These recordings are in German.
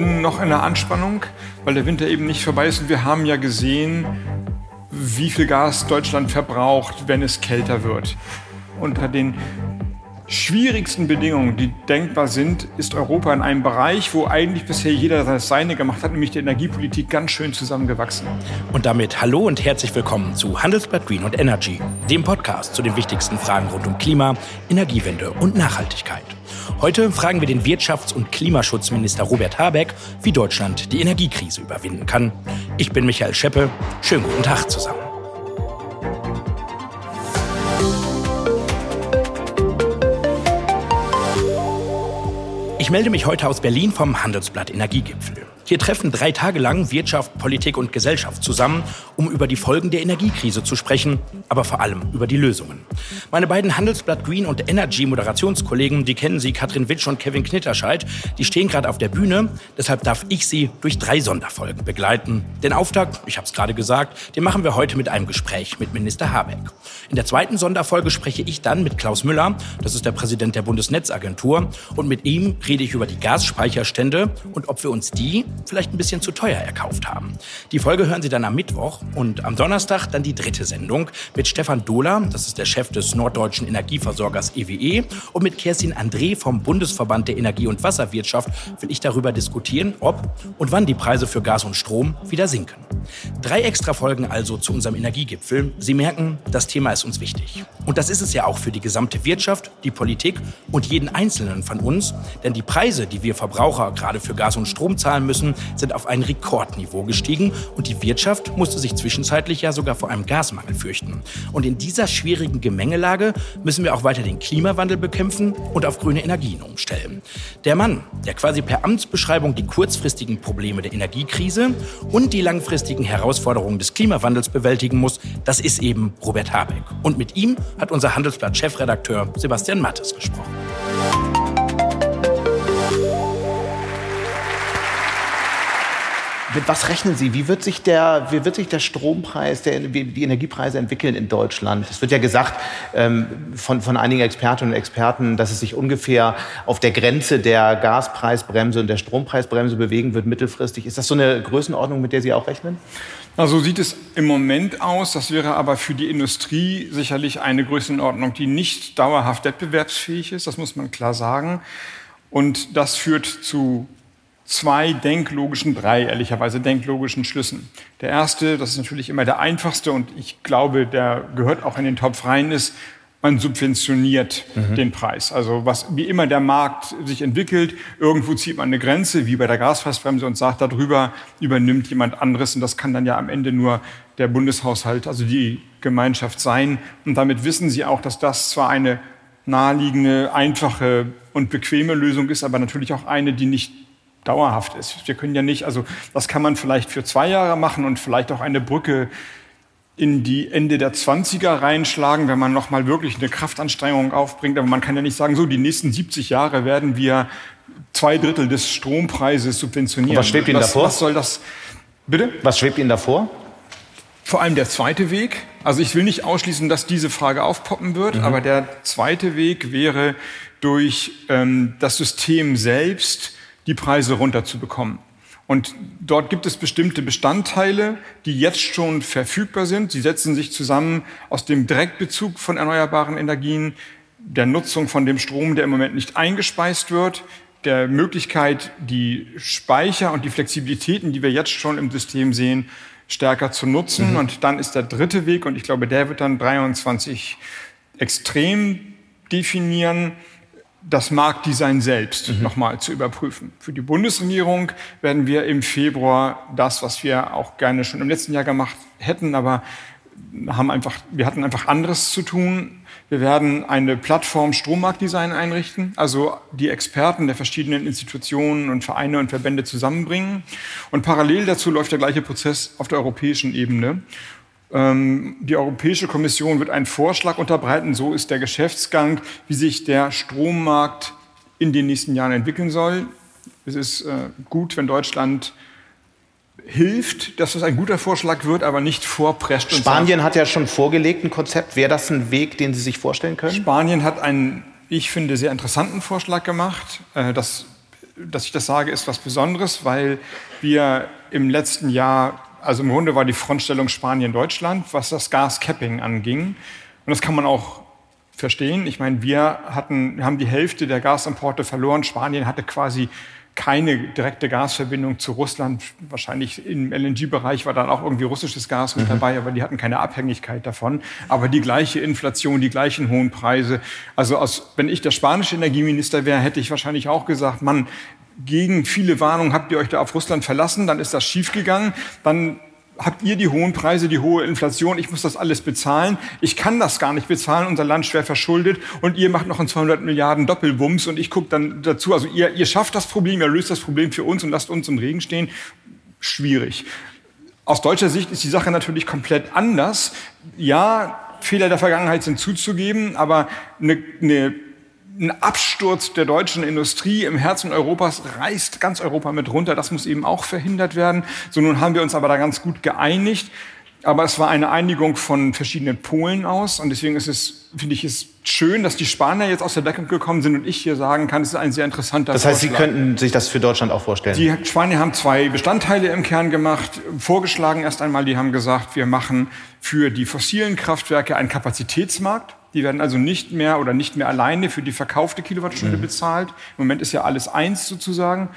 bin noch in der Anspannung, weil der Winter eben nicht vorbei ist. Und wir haben ja gesehen, wie viel Gas Deutschland verbraucht, wenn es kälter wird. Unter den schwierigsten Bedingungen, die denkbar sind, ist Europa in einem Bereich, wo eigentlich bisher jeder das Seine gemacht hat, nämlich die Energiepolitik, ganz schön zusammengewachsen. Und damit hallo und herzlich willkommen zu Handelsblatt Green und Energy, dem Podcast zu den wichtigsten Fragen rund um Klima, Energiewende und Nachhaltigkeit. Heute fragen wir den Wirtschafts- und Klimaschutzminister Robert Habeck, wie Deutschland die Energiekrise überwinden kann. Ich bin Michael Scheppe. Schönen guten Tag zusammen. Ich melde mich heute aus Berlin vom Handelsblatt Energiegipfel. Hier treffen drei Tage lang Wirtschaft, Politik und Gesellschaft zusammen, um über die Folgen der Energiekrise zu sprechen, aber vor allem über die Lösungen. Meine beiden Handelsblatt Green und Energy Moderationskollegen, die kennen Sie, Katrin Witsch und Kevin Knitterscheid, die stehen gerade auf der Bühne. Deshalb darf ich Sie durch drei Sonderfolgen begleiten. Den Auftakt, ich habe es gerade gesagt, den machen wir heute mit einem Gespräch mit Minister Habeck. In der zweiten Sonderfolge spreche ich dann mit Klaus Müller, das ist der Präsident der Bundesnetzagentur, und mit ihm rede ich über die Gasspeicherstände und ob wir uns die vielleicht ein bisschen zu teuer erkauft haben. Die Folge hören Sie dann am Mittwoch und am Donnerstag dann die dritte Sendung mit Stefan Dohler, das ist der Chef des norddeutschen Energieversorgers EWE, e, und mit Kerstin André vom Bundesverband der Energie- und Wasserwirtschaft will ich darüber diskutieren, ob und wann die Preise für Gas und Strom wieder sinken. Drei extra Folgen also zu unserem Energiegipfel. Sie merken, das Thema ist uns wichtig. Und das ist es ja auch für die gesamte Wirtschaft, die Politik und jeden Einzelnen von uns, denn die Preise, die wir Verbraucher gerade für Gas und Strom zahlen müssen, sind auf ein Rekordniveau gestiegen und die Wirtschaft musste sich zwischenzeitlich ja sogar vor einem Gasmangel fürchten. Und in dieser schwierigen Gemengelage müssen wir auch weiter den Klimawandel bekämpfen und auf grüne Energien umstellen. Der Mann, der quasi per Amtsbeschreibung die kurzfristigen Probleme der Energiekrise und die langfristigen Herausforderungen des Klimawandels bewältigen muss, das ist eben Robert Habeck. Und mit ihm hat unser Handelsblatt-Chefredakteur Sebastian Mattes gesprochen. Mit was rechnen Sie? Wie wird sich der, wie wird sich der Strompreis, der, die Energiepreise entwickeln in Deutschland? Es wird ja gesagt ähm, von, von einigen Expertinnen und Experten, dass es sich ungefähr auf der Grenze der Gaspreisbremse und der Strompreisbremse bewegen wird mittelfristig. Ist das so eine Größenordnung, mit der Sie auch rechnen? Na, so sieht es im Moment aus. Das wäre aber für die Industrie sicherlich eine Größenordnung, die nicht dauerhaft wettbewerbsfähig ist. Das muss man klar sagen. Und das führt zu zwei denklogischen, drei ehrlicherweise denklogischen Schlüssen. Der erste, das ist natürlich immer der einfachste und ich glaube, der gehört auch in den Topf rein, ist, man subventioniert mhm. den Preis. Also was, wie immer der Markt sich entwickelt, irgendwo zieht man eine Grenze, wie bei der Gaspreisbremse und sagt, darüber übernimmt jemand anderes und das kann dann ja am Ende nur der Bundeshaushalt, also die Gemeinschaft sein. Und damit wissen Sie auch, dass das zwar eine naheliegende, einfache und bequeme Lösung ist, aber natürlich auch eine, die nicht dauerhaft ist. Wir können ja nicht, also das kann man vielleicht für zwei Jahre machen und vielleicht auch eine Brücke in die Ende der 20er reinschlagen, wenn man nochmal wirklich eine Kraftanstrengung aufbringt. Aber man kann ja nicht sagen, so die nächsten 70 Jahre werden wir zwei Drittel des Strompreises subventionieren. Und was schwebt Ihnen was, davor? Was soll das? Bitte? Was schwebt Ihnen davor? Vor allem der zweite Weg. Also ich will nicht ausschließen, dass diese Frage aufpoppen wird, mhm. aber der zweite Weg wäre durch ähm, das System selbst die Preise runterzubekommen. Und dort gibt es bestimmte Bestandteile, die jetzt schon verfügbar sind. Sie setzen sich zusammen aus dem Direktbezug von erneuerbaren Energien, der Nutzung von dem Strom, der im Moment nicht eingespeist wird, der Möglichkeit, die Speicher und die Flexibilitäten, die wir jetzt schon im System sehen, stärker zu nutzen. Mhm. Und dann ist der dritte Weg, und ich glaube, der wird dann 23 extrem definieren, das Marktdesign selbst mhm. nochmal zu überprüfen. Für die Bundesregierung werden wir im Februar das, was wir auch gerne schon im letzten Jahr gemacht hätten, aber haben einfach, wir hatten einfach anderes zu tun. Wir werden eine Plattform Strommarktdesign einrichten, also die Experten der verschiedenen Institutionen und Vereine und Verbände zusammenbringen. Und parallel dazu läuft der gleiche Prozess auf der europäischen Ebene. Ähm, die Europäische Kommission wird einen Vorschlag unterbreiten, so ist der Geschäftsgang, wie sich der Strommarkt in den nächsten Jahren entwickeln soll. Es ist äh, gut, wenn Deutschland hilft, dass es ein guter Vorschlag wird, aber nicht vorprescht. Spanien hat ja schon vorgelegt ein Konzept. Wäre das ein Weg, den Sie sich vorstellen können? Spanien hat einen, ich finde, sehr interessanten Vorschlag gemacht. Äh, das dass ich das sage, ist was Besonderes, weil wir im letzten Jahr, also im Grunde war die Frontstellung Spanien-Deutschland, was das Gascapping anging. Und das kann man auch verstehen. Ich meine, wir hatten, haben die Hälfte der Gasimporte verloren. Spanien hatte quasi keine direkte Gasverbindung zu Russland. Wahrscheinlich im LNG-Bereich war dann auch irgendwie russisches Gas mit mhm. dabei, aber die hatten keine Abhängigkeit davon. Aber die gleiche Inflation, die gleichen hohen Preise. Also aus, wenn ich der spanische Energieminister wäre, hätte ich wahrscheinlich auch gesagt, Mann, gegen viele Warnungen habt ihr euch da auf Russland verlassen, dann ist das schiefgegangen, dann habt ihr die hohen Preise, die hohe Inflation, ich muss das alles bezahlen. Ich kann das gar nicht bezahlen, unser Land schwer verschuldet und ihr macht noch einen 200 Milliarden Doppelbums und ich gucke dann dazu. Also ihr, ihr schafft das Problem, ihr löst das Problem für uns und lasst uns im Regen stehen. Schwierig. Aus deutscher Sicht ist die Sache natürlich komplett anders. Ja, Fehler der Vergangenheit sind zuzugeben, aber eine, eine ein Absturz der deutschen Industrie im Herzen Europas reißt ganz Europa mit runter. Das muss eben auch verhindert werden. So nun haben wir uns aber da ganz gut geeinigt. Aber es war eine Einigung von verschiedenen Polen aus. Und deswegen ist es, finde ich, es schön, dass die Spanier jetzt aus der Deckung gekommen sind und ich hier sagen kann, es ist ein sehr interessanter Das heißt, Vorschlag. Sie könnten sich das für Deutschland auch vorstellen? Die Spanier haben zwei Bestandteile im Kern gemacht. Vorgeschlagen erst einmal, die haben gesagt, wir machen für die fossilen Kraftwerke einen Kapazitätsmarkt. Die werden also nicht mehr oder nicht mehr alleine für die verkaufte Kilowattstunde mhm. bezahlt. Im Moment ist ja alles eins sozusagen.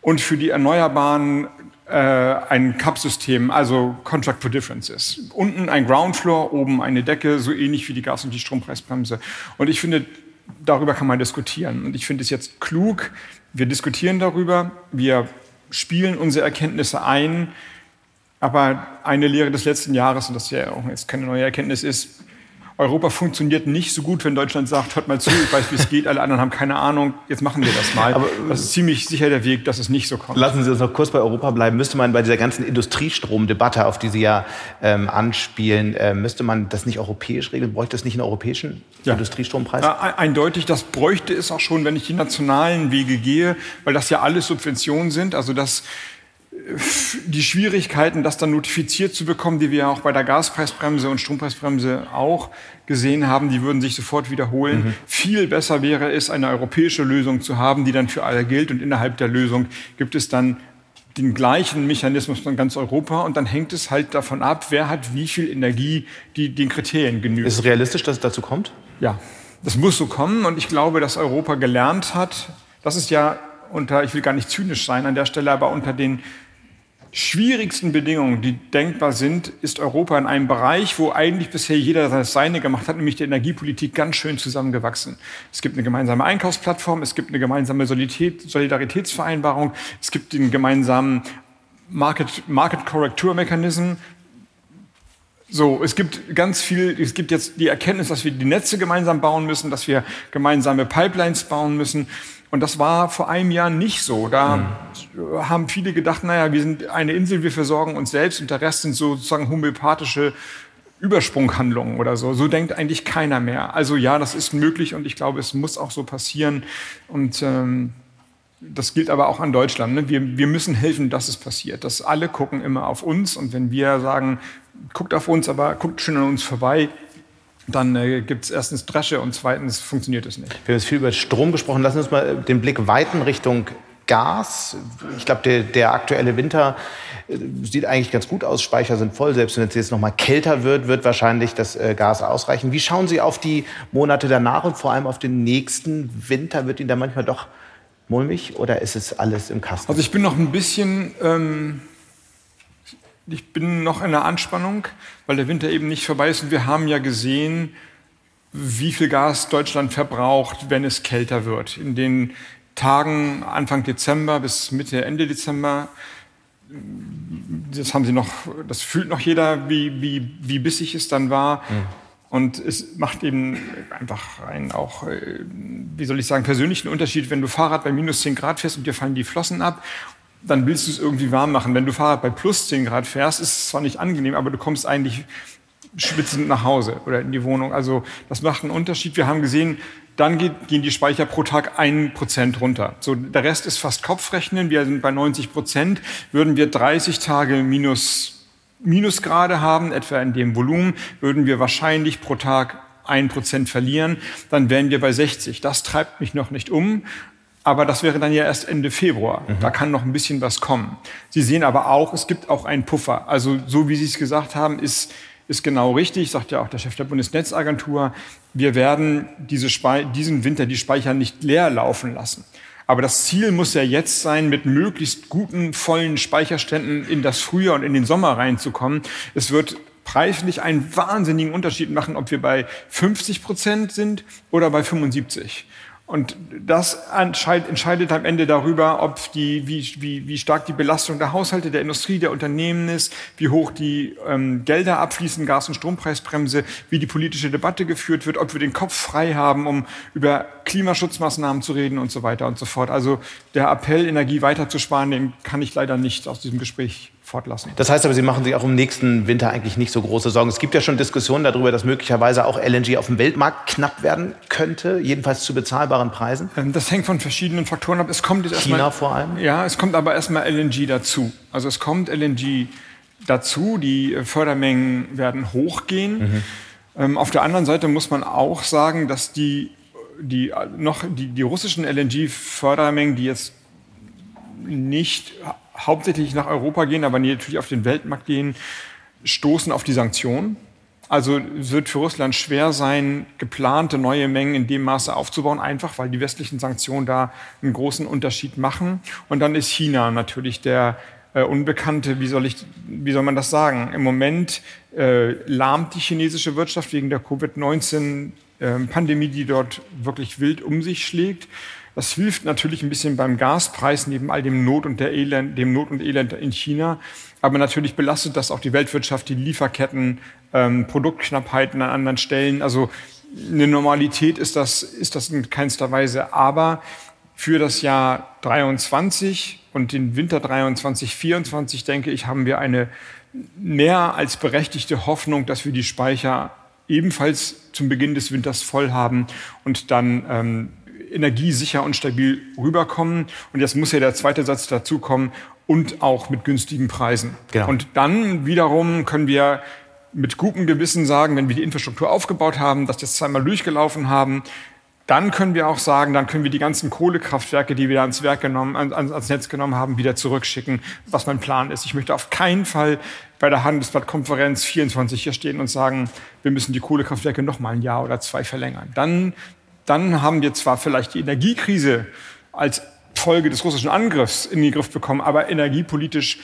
Und für die Erneuerbaren äh, ein Cup-System, also Contract for Differences. Unten ein Ground Floor, oben eine Decke, so ähnlich wie die Gas- und die Strompreisbremse. Und ich finde, darüber kann man diskutieren. Und ich finde es jetzt klug, wir diskutieren darüber, wir spielen unsere Erkenntnisse ein. Aber eine Lehre des letzten Jahres, und das ja auch jetzt keine neue Erkenntnis ist, Europa funktioniert nicht so gut, wenn Deutschland sagt, hört mal zu, ich weiß, wie es geht, alle anderen haben keine Ahnung, jetzt machen wir das mal. Aber das ist ziemlich sicher der Weg, dass es nicht so kommt. Lassen Sie uns noch kurz bei Europa bleiben. Müsste man bei dieser ganzen Industriestromdebatte, auf die Sie ja ähm, anspielen, äh, müsste man das nicht europäisch regeln? Bräuchte es nicht einen europäischen ja. Industriestrompreis? Ja, eindeutig, das bräuchte es auch schon, wenn ich die nationalen Wege gehe, weil das ja alles Subventionen sind. Also das die Schwierigkeiten, das dann notifiziert zu bekommen, die wir auch bei der Gaspreisbremse und Strompreisbremse auch gesehen haben, die würden sich sofort wiederholen. Mhm. Viel besser wäre es, eine europäische Lösung zu haben, die dann für alle gilt. Und innerhalb der Lösung gibt es dann den gleichen Mechanismus von ganz Europa und dann hängt es halt davon ab, wer hat wie viel Energie, die den Kriterien genügt. Ist es realistisch, dass es dazu kommt? Ja, das muss so kommen und ich glaube, dass Europa gelernt hat, das ist ja unter, ich will gar nicht zynisch sein an der Stelle, aber unter den schwierigsten Bedingungen, die denkbar sind, ist Europa in einem Bereich, wo eigentlich bisher jeder das Seine gemacht hat, nämlich die Energiepolitik, ganz schön zusammengewachsen. Es gibt eine gemeinsame Einkaufsplattform, es gibt eine gemeinsame Solidaritätsvereinbarung, es gibt den gemeinsamen Market, Market Korrekturmechanismus. So, es gibt ganz viel, es gibt jetzt die Erkenntnis, dass wir die Netze gemeinsam bauen müssen, dass wir gemeinsame Pipelines bauen müssen. Und das war vor einem Jahr nicht so. Da mhm. haben viele gedacht, naja, wir sind eine Insel, wir versorgen uns selbst und der Rest sind sozusagen homöopathische Übersprunghandlungen oder so. So denkt eigentlich keiner mehr. Also ja, das ist möglich und ich glaube, es muss auch so passieren. Und ähm, das gilt aber auch an Deutschland. Ne? Wir, wir müssen helfen, dass es passiert. Dass alle gucken immer auf uns und wenn wir sagen, guckt auf uns, aber guckt schön an uns vorbei, dann äh, gibt es erstens Dresche und zweitens funktioniert es nicht. Wir haben jetzt viel über Strom gesprochen. Lassen wir uns mal den Blick weiten Richtung Gas. Ich glaube, der, der, aktuelle Winter äh, sieht eigentlich ganz gut aus. Speicher sind voll. Selbst wenn es jetzt noch mal kälter wird, wird wahrscheinlich das äh, Gas ausreichen. Wie schauen Sie auf die Monate danach und vor allem auf den nächsten Winter? Wird Ihnen da manchmal doch mulmig oder ist es alles im Kasten? Also ich bin noch ein bisschen ähm, ich bin noch in der Anspannung, weil der Winter eben nicht vorbei ist. Und wir haben ja gesehen, wie viel Gas Deutschland verbraucht, wenn es kälter wird. In den Tagen Anfang Dezember bis Mitte, Ende Dezember, das haben sie noch, das fühlt noch jeder, wie, wie, wie bissig es dann war. Mhm. Und es macht eben einfach einen auch, äh, wie soll ich sagen, persönlichen Unterschied, wenn du Fahrrad bei minus 10 Grad fährst und dir fallen die Flossen ab dann willst du es irgendwie warm machen. Wenn du Fahrrad bei plus 10 Grad fährst, ist es zwar nicht angenehm, aber du kommst eigentlich schwitzend nach Hause oder in die Wohnung. Also das macht einen Unterschied. Wir haben gesehen, dann geht, gehen die Speicher pro Tag ein Prozent runter. So, der Rest ist fast Kopfrechnen. Wir sind bei 90 Prozent. Würden wir 30 Tage minus, Minusgrade haben, etwa in dem Volumen, würden wir wahrscheinlich pro Tag ein Prozent verlieren. Dann wären wir bei 60. Das treibt mich noch nicht um. Aber das wäre dann ja erst Ende Februar. Mhm. Da kann noch ein bisschen was kommen. Sie sehen aber auch, es gibt auch einen Puffer. Also so wie Sie es gesagt haben, ist, ist genau richtig, sagt ja auch der Chef der Bundesnetzagentur. Wir werden diese diesen Winter die Speicher nicht leer laufen lassen. Aber das Ziel muss ja jetzt sein, mit möglichst guten, vollen Speicherständen in das Frühjahr und in den Sommer reinzukommen. Es wird preislich einen wahnsinnigen Unterschied machen, ob wir bei 50 Prozent sind oder bei 75. Und das entscheidet, am Ende darüber, ob die, wie, wie, wie stark die Belastung der Haushalte, der Industrie, der Unternehmen ist, wie hoch die ähm, Gelder abfließen, Gas- und Strompreisbremse, wie die politische Debatte geführt wird, ob wir den Kopf frei haben, um über Klimaschutzmaßnahmen zu reden und so weiter und so fort. Also der Appell, Energie weiterzusparen, den kann ich leider nicht aus diesem Gespräch fortlassen. Das heißt aber, Sie machen sich auch im nächsten Winter eigentlich nicht so große Sorgen. Es gibt ja schon Diskussionen darüber, dass möglicherweise auch LNG auf dem Weltmarkt knapp werden könnte, jedenfalls zu bezahlbaren Preisen. Ähm, das hängt von verschiedenen Faktoren ab. Es kommt jetzt China erstmal, vor allem? Ja, es kommt aber erstmal LNG dazu. Also es kommt LNG dazu. Die Fördermengen werden hochgehen. Mhm. Ähm, auf der anderen Seite muss man auch sagen, dass die, die, noch, die, die russischen LNG-Fördermengen, die jetzt nicht hauptsächlich nach Europa gehen, aber natürlich auf den Weltmarkt gehen, stoßen auf die Sanktionen. Also wird für Russland schwer sein, geplante neue Mengen in dem Maße aufzubauen, einfach weil die westlichen Sanktionen da einen großen Unterschied machen. Und dann ist China natürlich der äh, Unbekannte, wie soll, ich, wie soll man das sagen? Im Moment äh, lahmt die chinesische Wirtschaft wegen der Covid-19-Pandemie, äh, die dort wirklich wild um sich schlägt. Das hilft natürlich ein bisschen beim Gaspreis neben all dem Not und der Elend, dem Not und Elend in China. Aber natürlich belastet das auch die Weltwirtschaft, die Lieferketten, ähm, Produktknappheiten an anderen Stellen. Also eine Normalität ist das, ist das in keinster Weise. Aber für das Jahr 23 und den Winter 23, 24, denke ich, haben wir eine mehr als berechtigte Hoffnung, dass wir die Speicher ebenfalls zum Beginn des Winters voll haben und dann ähm, energiesicher und stabil rüberkommen. Und jetzt muss ja der zweite Satz dazu kommen und auch mit günstigen Preisen. Genau. Und dann wiederum können wir mit gutem Gewissen sagen, wenn wir die Infrastruktur aufgebaut haben, dass wir das zweimal durchgelaufen haben, dann können wir auch sagen, dann können wir die ganzen Kohlekraftwerke, die wir ans Werk genommen, ans Netz genommen haben, wieder zurückschicken, was mein Plan ist. Ich möchte auf keinen Fall bei der Handelsblattkonferenz 24 hier stehen und sagen, wir müssen die Kohlekraftwerke noch mal ein Jahr oder zwei verlängern. Dann dann haben wir zwar vielleicht die Energiekrise als Folge des russischen Angriffs in den Griff bekommen, aber energiepolitisch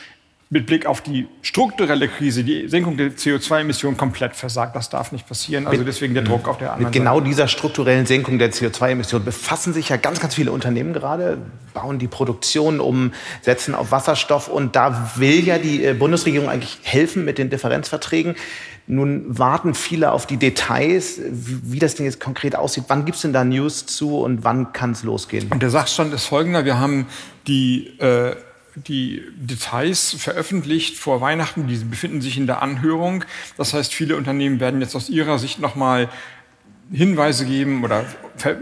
mit Blick auf die strukturelle Krise, die Senkung der CO2-Emissionen komplett versagt. Das darf nicht passieren. Also deswegen der Druck auf der anderen Mit genau Seite. dieser strukturellen Senkung der CO2-Emissionen befassen sich ja ganz, ganz viele Unternehmen gerade, bauen die Produktion um, setzen auf Wasserstoff. Und da will ja die äh, Bundesregierung eigentlich helfen mit den Differenzverträgen. Nun warten viele auf die Details, wie, das denn jetzt konkret aussieht. Wann gibt es denn da News zu und wann kann es losgehen? Und der Sachstand ist folgender. Wir haben die, äh, die Details veröffentlicht vor Weihnachten. Die befinden sich in der Anhörung. Das heißt, viele Unternehmen werden jetzt aus ihrer Sicht nochmal Hinweise geben oder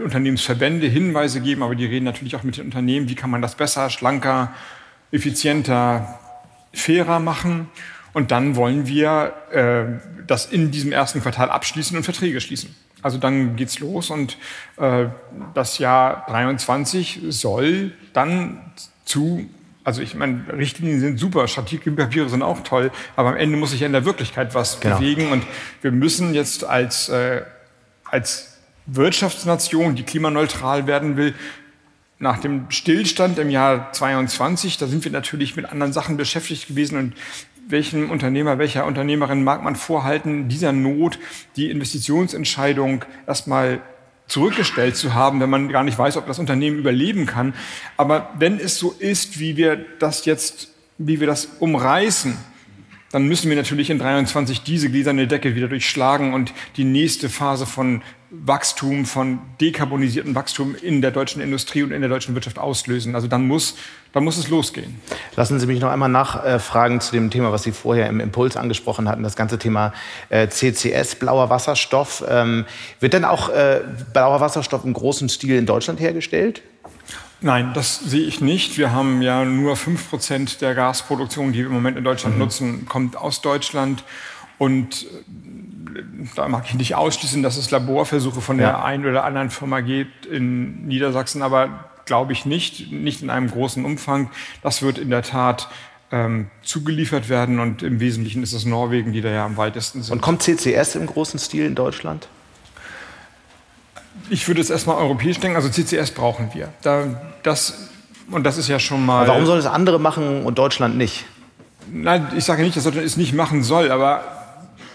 Unternehmensverbände Hinweise geben, aber die reden natürlich auch mit den Unternehmen, wie kann man das besser, schlanker, effizienter, fairer machen. Und dann wollen wir äh, das in diesem ersten Quartal abschließen und Verträge schließen. Also dann geht's los und äh, das Jahr 23 soll dann zu, also ich meine, Richtlinien sind super, Strategiepapiere sind auch toll, aber am Ende muss sich ja in der Wirklichkeit was genau. bewegen und wir müssen jetzt als, äh, als Wirtschaftsnation, die klimaneutral werden will, nach dem Stillstand im Jahr 22, da sind wir natürlich mit anderen Sachen beschäftigt gewesen und welchem Unternehmer, welcher Unternehmerin mag man vorhalten, dieser Not die Investitionsentscheidung erstmal zurückgestellt zu haben, wenn man gar nicht weiß, ob das Unternehmen überleben kann. Aber wenn es so ist, wie wir das jetzt, wie wir das umreißen, dann müssen wir natürlich in 23 diese gläserne Decke wieder durchschlagen und die nächste Phase von Wachstum, von dekarbonisiertem Wachstum in der deutschen Industrie und in der deutschen Wirtschaft auslösen. Also dann muss, dann muss es losgehen. Lassen Sie mich noch einmal nachfragen zu dem Thema, was Sie vorher im Impuls angesprochen hatten, das ganze Thema äh, CCS, blauer Wasserstoff. Ähm, wird denn auch äh, blauer Wasserstoff im großen Stil in Deutschland hergestellt? Nein, das sehe ich nicht. Wir haben ja nur 5% der Gasproduktion, die wir im Moment in Deutschland mhm. nutzen, kommt aus Deutschland. Und äh, da mag ich nicht ausschließen, dass es Laborversuche von der ja. einen oder anderen Firma gibt in Niedersachsen, aber glaube ich nicht, nicht in einem großen Umfang. Das wird in der Tat ähm, zugeliefert werden und im Wesentlichen ist es Norwegen, die da ja am weitesten sind. Und kommt CCS im großen Stil in Deutschland? Ich würde es erstmal europäisch denken, also CCS brauchen wir. Da, das, und das ist ja schon mal. Aber warum sollen es andere machen und Deutschland nicht? Nein, ich sage nicht, dass Deutschland es nicht machen soll, aber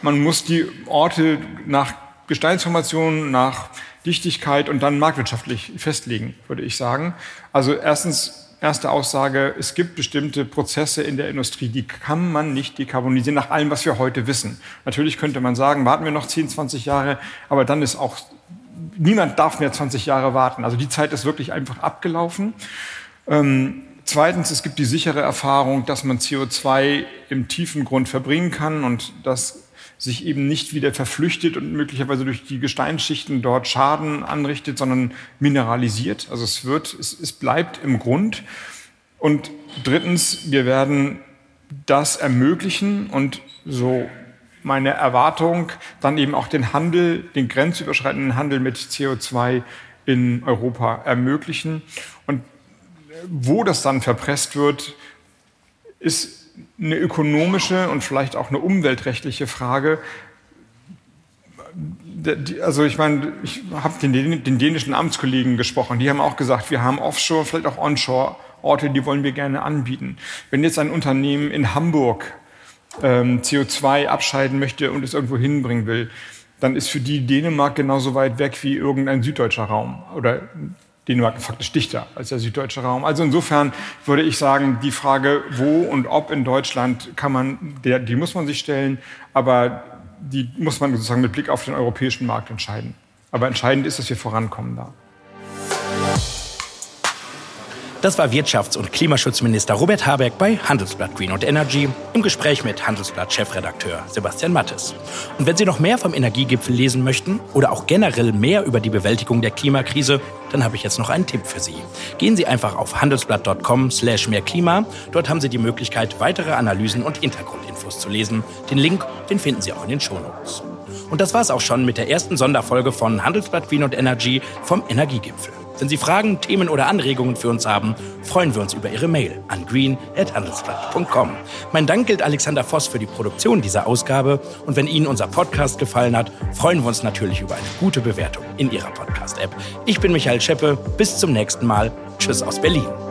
man muss die Orte nach Gesteinsformationen, nach Dichtigkeit und dann marktwirtschaftlich festlegen, würde ich sagen. Also erstens erste Aussage, es gibt bestimmte Prozesse in der Industrie, die kann man nicht dekarbonisieren, nach allem, was wir heute wissen. Natürlich könnte man sagen, warten wir noch 10, 20 Jahre, aber dann ist auch, niemand darf mehr 20 Jahre warten. Also die Zeit ist wirklich einfach abgelaufen. Ähm, zweitens, es gibt die sichere Erfahrung, dass man CO2 im tiefen Grund verbringen kann und dass sich eben nicht wieder verflüchtet und möglicherweise durch die Gesteinsschichten dort Schaden anrichtet, sondern mineralisiert. Also es wird, es, es bleibt im Grund. Und drittens, wir werden das ermöglichen und so meine Erwartung, dann eben auch den Handel, den grenzüberschreitenden Handel mit CO2 in Europa ermöglichen. Und wo das dann verpresst wird, ist eine ökonomische und vielleicht auch eine umweltrechtliche Frage. Also ich meine, ich habe den, den dänischen Amtskollegen gesprochen, die haben auch gesagt, wir haben Offshore, vielleicht auch Onshore Orte, die wollen wir gerne anbieten. Wenn jetzt ein Unternehmen in Hamburg ähm, CO2 abscheiden möchte und es irgendwo hinbringen will, dann ist für die Dänemark genauso weit weg wie irgendein süddeutscher Raum oder Dänemark faktisch dichter als der süddeutsche Raum. Also insofern würde ich sagen, die Frage, wo und ob in Deutschland kann man, der, die muss man sich stellen, aber die muss man sozusagen mit Blick auf den europäischen Markt entscheiden. Aber entscheidend ist, dass wir vorankommen da. Das war Wirtschafts- und Klimaschutzminister Robert Habeck bei Handelsblatt Green und Energy im Gespräch mit Handelsblatt-Chefredakteur Sebastian Mattes. Und wenn Sie noch mehr vom Energiegipfel lesen möchten oder auch generell mehr über die Bewältigung der Klimakrise, dann habe ich jetzt noch einen Tipp für Sie. Gehen Sie einfach auf handelsblatt.com slash mehr Klima. Dort haben Sie die Möglichkeit, weitere Analysen und Hintergrundinfos zu lesen. Den Link, den finden Sie auch in den Shownotes. Und das war's auch schon mit der ersten Sonderfolge von Handelsblatt Green und Energy vom Energiegipfel. Wenn Sie Fragen, Themen oder Anregungen für uns haben, freuen wir uns über Ihre Mail an green.handelsblatt.com. Mein Dank gilt Alexander Voss für die Produktion dieser Ausgabe. Und wenn Ihnen unser Podcast gefallen hat, freuen wir uns natürlich über eine gute Bewertung in Ihrer Podcast-App. Ich bin Michael Scheppe. Bis zum nächsten Mal. Tschüss aus Berlin.